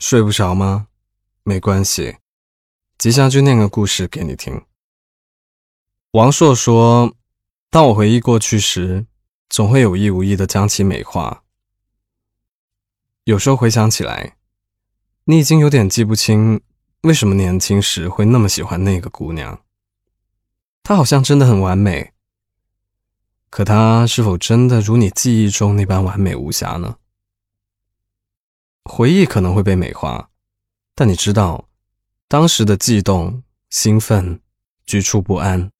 睡不着吗？没关系，吉祥君念个故事给你听。王朔说：“当我回忆过去时，总会有意无意的将其美化。有时候回想起来，你已经有点记不清为什么年轻时会那么喜欢那个姑娘。她好像真的很完美，可她是否真的如你记忆中那般完美无瑕呢？”回忆可能会被美化，但你知道，当时的悸动、兴奋、局促不安，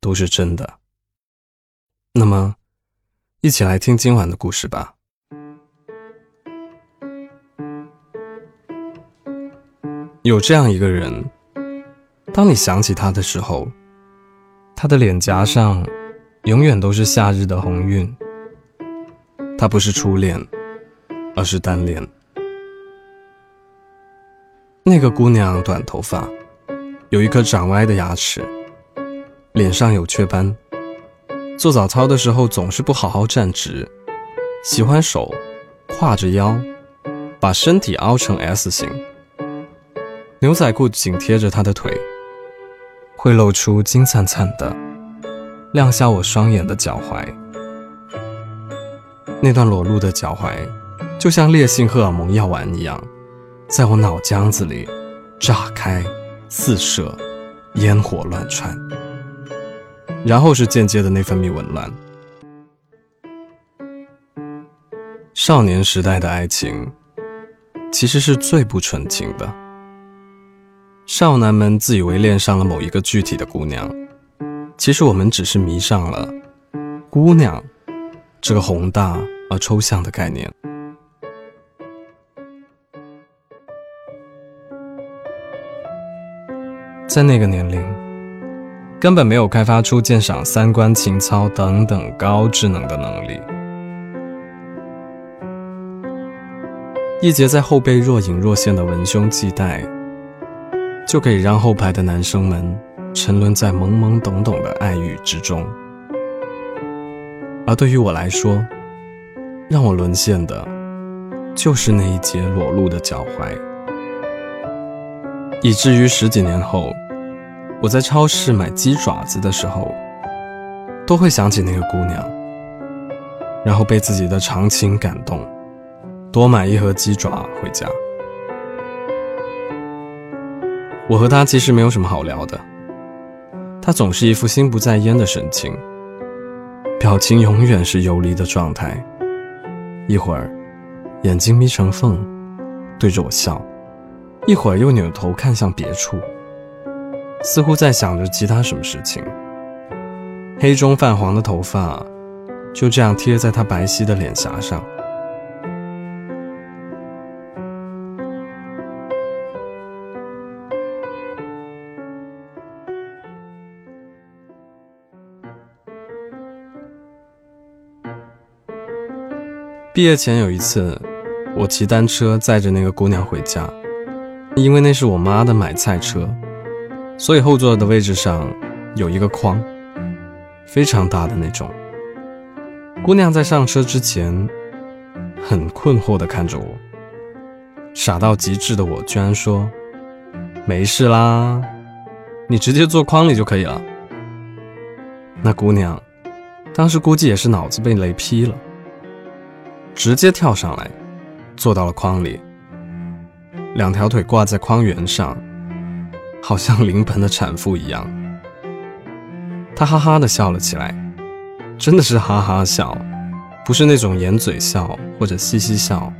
都是真的。那么，一起来听今晚的故事吧。有这样一个人，当你想起他的时候，他的脸颊上永远都是夏日的红晕。他不是初恋。而是单恋。那个姑娘短头发，有一颗长歪的牙齿，脸上有雀斑。做早操的时候总是不好好站直，喜欢手挎着腰，把身体凹成 S 型。牛仔裤紧贴着她的腿，会露出金灿灿的，亮瞎我双眼的脚踝。那段裸露的脚踝。就像烈性荷尔蒙药丸一样，在我脑浆子里炸开、四射、烟火乱窜，然后是间接的内分泌紊乱。少年时代的爱情其实是最不纯情的。少男们自以为恋上了某一个具体的姑娘，其实我们只是迷上了“姑娘”这个宏大而抽象的概念。在那个年龄，根本没有开发出鉴赏三观、情操等等高智能的能力。一节在后背若隐若现的文胸系带，就可以让后排的男生们沉沦在懵懵懂懂的爱欲之中。而对于我来说，让我沦陷的，就是那一节裸露的脚踝，以至于十几年后。我在超市买鸡爪子的时候，都会想起那个姑娘，然后被自己的长情感动，多买一盒鸡爪回家。我和她其实没有什么好聊的，她总是一副心不在焉的神情，表情永远是游离的状态，一会儿眼睛眯成缝，对着我笑，一会儿又扭头看向别处。似乎在想着其他什么事情，黑中泛黄的头发就这样贴在他白皙的脸颊上。毕业前有一次，我骑单车载着那个姑娘回家，因为那是我妈的买菜车。所以后座的位置上有一个筐，非常大的那种。姑娘在上车之前很困惑地看着我，傻到极致的我居然说：“没事啦，你直接坐筐里就可以了。”那姑娘当时估计也是脑子被雷劈了，直接跳上来，坐到了筐里，两条腿挂在筐缘上。好像临盆的产妇一样，他哈哈的笑了起来，真的是哈哈笑，不是那种掩嘴笑或者嘻嘻笑。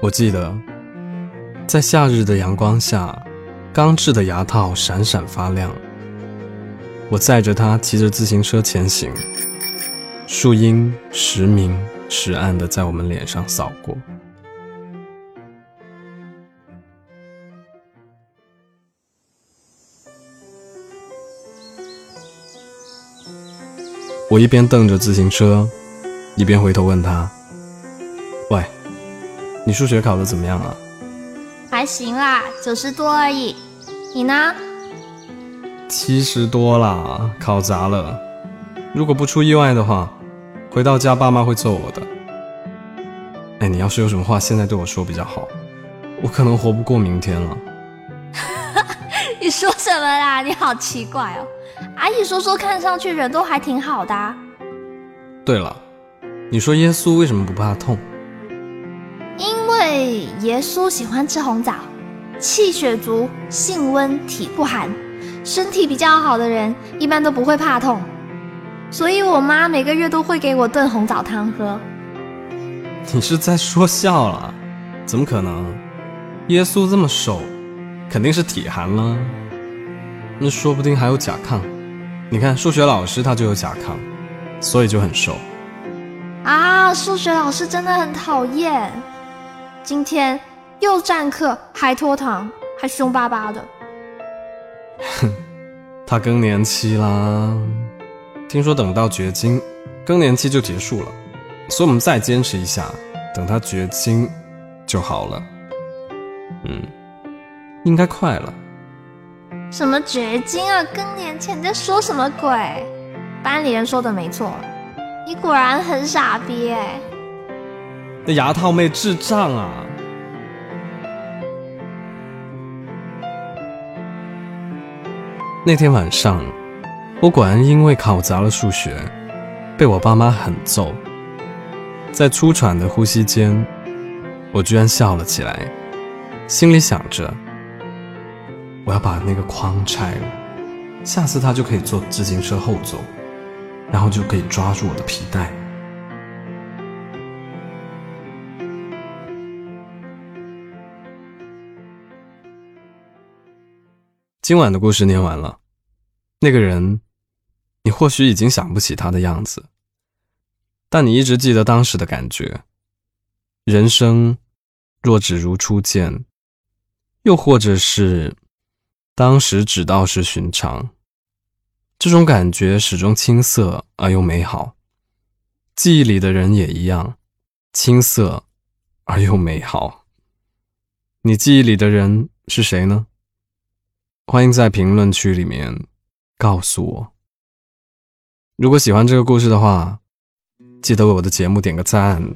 我记得，在夏日的阳光下，钢制的牙套闪闪发亮。我载着他骑着自行车前行，树荫时明时暗的在我们脸上扫过。我一边蹬着自行车，一边回头问他：“喂，你数学考得怎么样啊？”“还行啦，九十多而已。你呢？”“七十多啦，考砸了。如果不出意外的话，回到家爸妈会揍我的。”哎，你要是有什么话，现在对我说比较好，我可能活不过明天了。你说什么啦？你好奇怪哦。阿姨说说，看上去人都还挺好的。对了，你说耶稣为什么不怕痛？因为耶稣喜欢吃红枣，气血足，性温，体不寒，身体比较好的人一般都不会怕痛。所以我妈每个月都会给我炖红枣汤喝。你是在说笑了？怎么可能？耶稣这么瘦，肯定是体寒了。那说不定还有甲亢。你看数学老师他就有甲亢，所以就很瘦。啊，数学老师真的很讨厌。今天又占课，还拖堂，还凶巴巴的。哼，他更年期啦。听说等到绝经，更年期就结束了，所以我们再坚持一下，等他绝经就好了。嗯，应该快了。什么绝经啊？更年期？你在说什么鬼？班里人说的没错，你果然很傻逼哎。那牙套妹智障啊！那天晚上。我果然因为考砸了数学，被我爸妈狠揍。在粗喘的呼吸间，我居然笑了起来，心里想着：我要把那个框拆了，下次他就可以坐自行车后座，然后就可以抓住我的皮带。今晚的故事念完了，那个人。你或许已经想不起他的样子，但你一直记得当时的感觉。人生若只如初见，又或者是当时只道是寻常，这种感觉始终青涩而又美好。记忆里的人也一样，青涩而又美好。你记忆里的人是谁呢？欢迎在评论区里面告诉我。如果喜欢这个故事的话，记得为我的节目点个赞。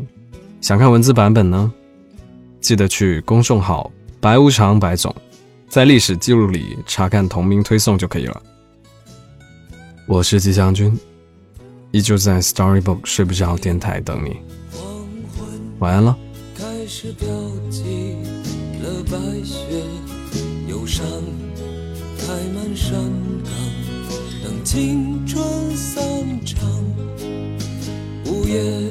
想看文字版本呢，记得去公众号“白无常白总”在历史记录里查看同名推送就可以了。我是吉祥君，依旧在 Storybook 睡不着电台等你。晚安了。开始飘起了白雪，忧伤开满山岗等青春散场，午夜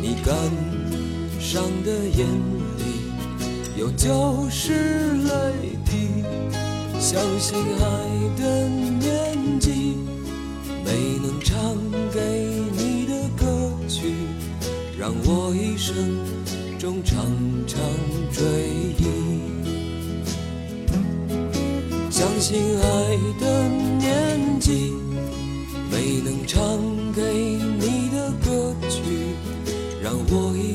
你感伤的眼里有旧时泪滴相信爱的年纪没能唱给你的歌曲让我一生中常常追忆。相信爱的年纪没能唱给你。去，让我一